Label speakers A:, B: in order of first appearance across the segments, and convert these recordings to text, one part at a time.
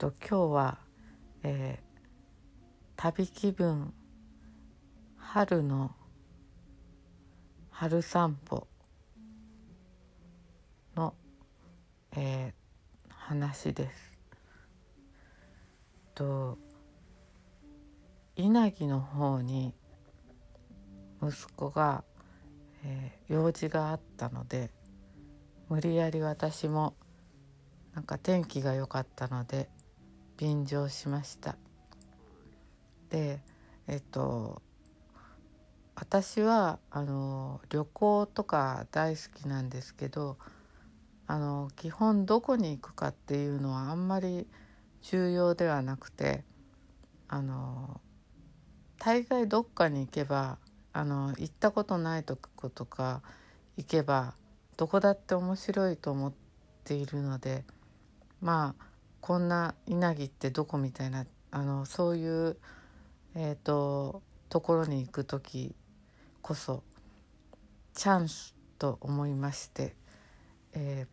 A: と今日は、えー、旅気分春の春散歩の、えー、話です。と稲城の方に息子が、えー、用事があったので無理やり私もなんか天気が良かったので便乗しました。でえっと私はあの旅行とか大好きなんですけどあの基本どこに行くかっていうのはあんまり重要ではなくてあの大概どっかに行けばあの行ったことないとことか行けばどこだって面白いと思っているのでまあこんな稲城ってどこみたいなあのそういう、えーと、ところに行く時こそチャンスと思いまして、え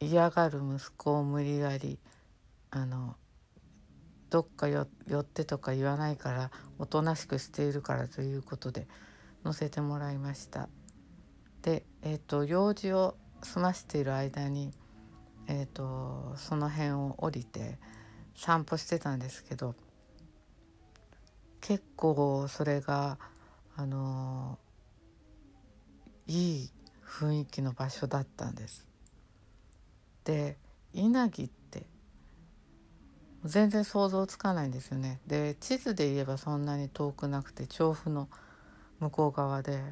A: ー、嫌がる息子を無理やりあのどっか寄ってとか言わないからおとなしくしているからということで乗せてもらいました。で、えーと、用事を済ましている間に、えーと、その辺を降りて散歩してたんですけど結構それがあのいい雰囲気の場所だったんです。で稲城って全然想像つかないんですよね。で地図で言えばそんなに遠くなくて調布の向こう側で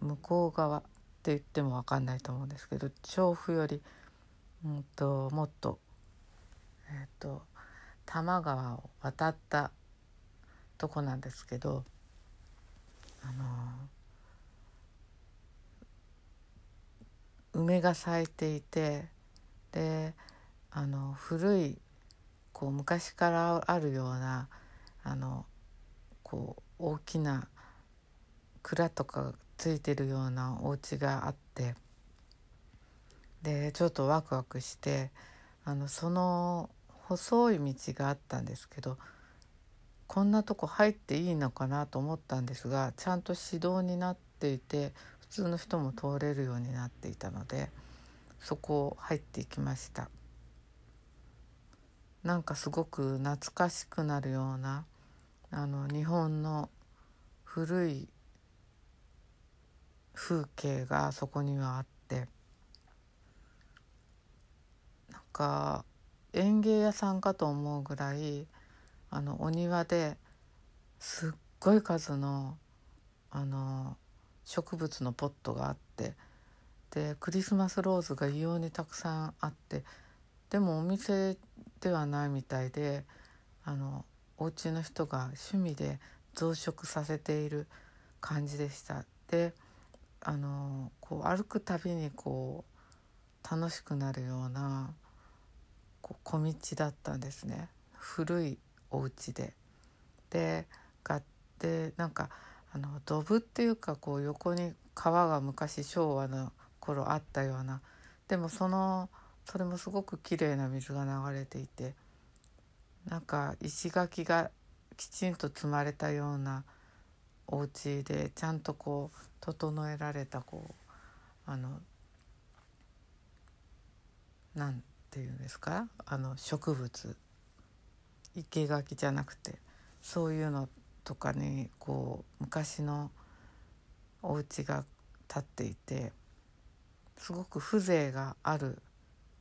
A: 向こう側って言っても分かんないと思うんですけど調布より、うんと、もっとえっ、ー、と多摩川を渡ったとこなんですけどあの梅が咲いていてであの古いこう昔からあるようなあのこう大きな蔵とかついてるようなお家があってでちょっとワクワクしてあのその細い道があったんですけどこんなとこ入っていいのかなと思ったんですがちゃんと指導になっていて普通の人も通れるようになっていたのでそこを入っていきました。なんかすごく懐かしくなるようなあの日本の古い風景がそこにはあって。なんか園芸屋さんかと思うぐらいあのお庭ですっごい数のあの植物のポットがあって。でクリスマスローズが異様にたくさんあって。でもお店ではないみたいであのお家の人が趣味で増殖させている感じでした。であのこう歩くたびにこう楽しくなるようなこう小道だったんですね古いお家で。でがでなんかあのドブっていうかこう横に川が昔昭和の頃あったようなでもそのそれもすごく綺麗な水が流れていてなんか石垣がきちんと積まれたようなお家でちゃんとこう整えられたこうあのなんていうんですか？あの植物生垣じゃなくてそういうのとかにこう昔のお家が建っていてすごく風情がある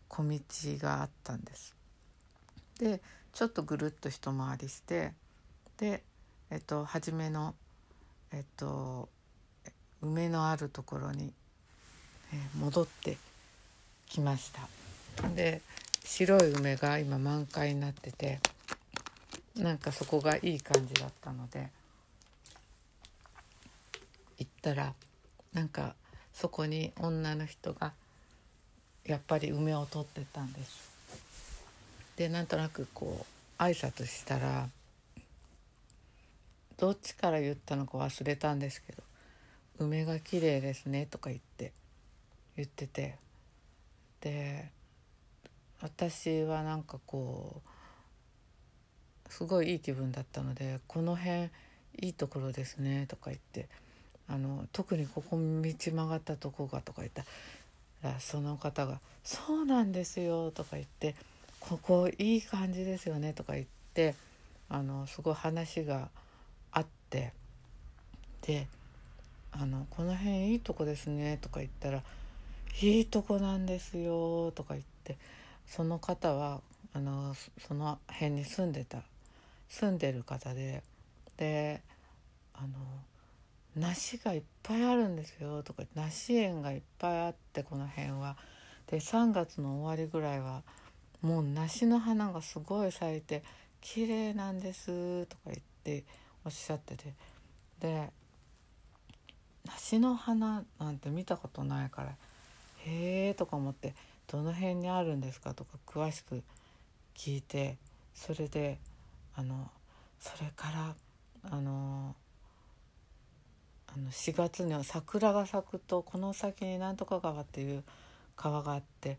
A: 小道があったんです。でちょっとぐるっと一回りしてで、えっと、初めのえっと梅のあるところに、え、戻ってきましたで白い梅が今満開になっててなんかそこがいい感じだったので行ったらなんかそこに女の人がやっぱり梅を取ってたんです。でなんとなくこう挨拶したらどっちから言ったのか忘れたんですけど「梅が綺麗ですね」とか言って言っててで私はなんかこうすごいいい気分だったので「この辺いいところですね」とか言ってあの特にここ道曲がったとこがとか言ったらその方が「そうなんですよ」とか言って「ここいい感じですよね」とか言ってあのすごい話がってであの「この辺いいとこですね」とか言ったら「いいとこなんですよ」とか言ってその方はあのその辺に住んでた住んでる方でであの梨がいっぱいあるんですよとか梨園がいっぱいあってこの辺は。で3月の終わりぐらいはもう梨の花がすごい咲いて綺麗なんですとか言っておっしゃってて。で梨の花なんて見たことないからへえとか思ってどの辺にあるんですかとか詳しく聞いてそれであのそれからあのあの4月には桜が咲くとこの先になんとか川っていう川があって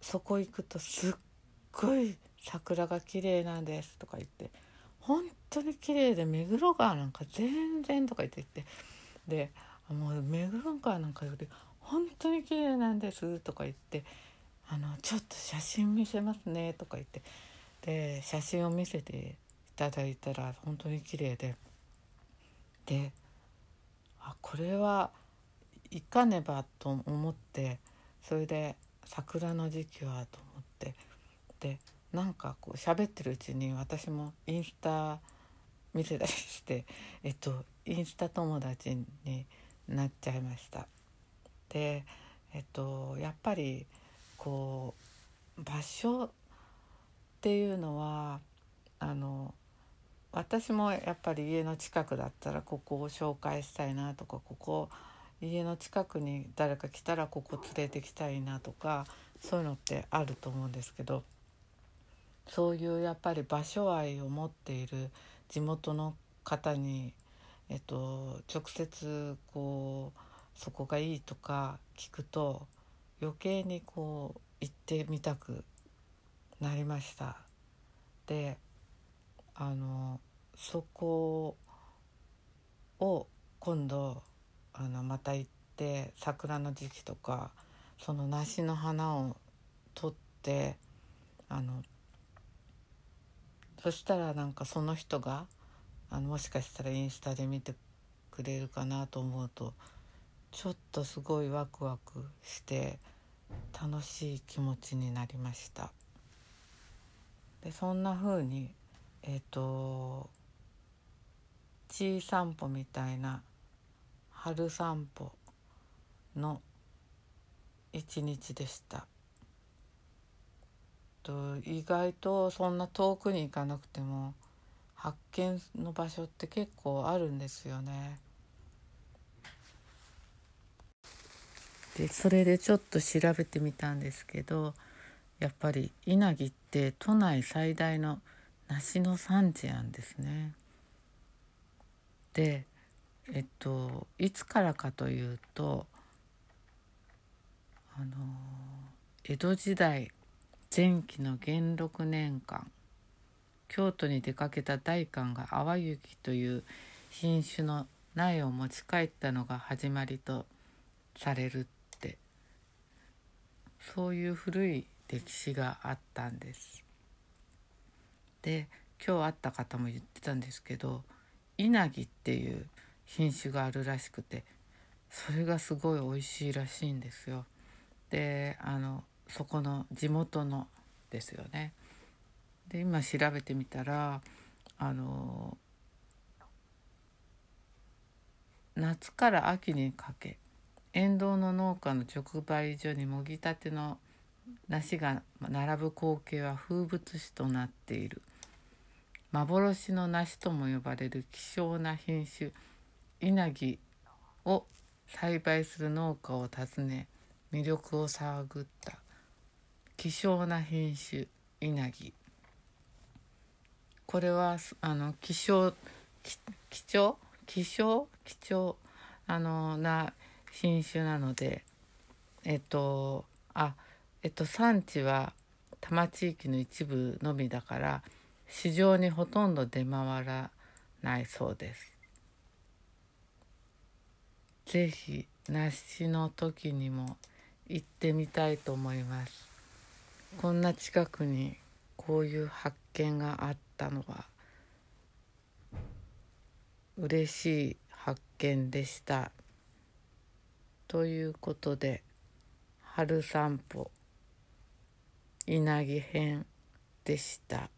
A: そこ行くとすっごい桜が綺麗なんですとか言って本当に綺麗で目黒川なんか全然とか言って言ってでもう目黒川なんかより本当に綺麗なんですとか言ってあのちょっと写真見せますねとか言ってで写真を見せていただいたら本当に綺麗でであこれは行かねばと思ってそれで桜の時期はと思ってでなんかこう喋ってるうちに私もインスタ見せたりしてえっとインスタ友達になっちゃいました。でえっとやっぱりこう場所っていうのはあの私もやっぱり家の近くだったらここを紹介したいなとかここ家の近くに誰か来たらここ連れてきたいなとかそういうのってあると思うんですけどそういうやっぱり場所愛を持っている地元の方に、えっと、直接こうそこがいいとか聞くと余計にこう行ってみたくなりました。であのそこを今度あのまた行って桜の時期とかその梨の花を取ってあのそしたらなんかその人があのもしかしたらインスタで見てくれるかなと思うとちょっとすごいワクワクして楽しい気持ちになりました。でそんな風にえっ、ー、と「ちい散歩」みたいな春散歩の一日でした。と意外とそんな遠くに行かなくても発見の場所って結構あるんですよね。でそれでちょっと調べてみたんですけどやっぱり稲城って都内最大の梨の産地なんですね。でえっといつからかというとあの江戸時代前期の元禄年間京都に出かけた大官が淡雪という品種の苗を持ち帰ったのが始まりとされるってそういう古い歴史があったんです。で今日会った方も言ってたんですけど稲城っていう品種があるらしくてそれがすごい美味しいらしいんですよ。であのそこの地元のですよね。で今調べてみたらあの夏から秋にかけ沿道の農家の直売所にもぎたての梨が並ぶ光景は風物詩となっている幻の梨とも呼ばれる希少な品種稲城を栽培する農家を訪ね魅力を探った希少な品種稲城これはあの希少貴重？希少？貴重？あのな品種なのでえっとあえっと産地は多摩地域の一部のみだから市場にほとんど出回らないそうです。ぜひ梨の時にも行ってみたいと思います。こんな近くにこういう発見があったのは嬉しい発見でした。ということで春散歩稲城編でした。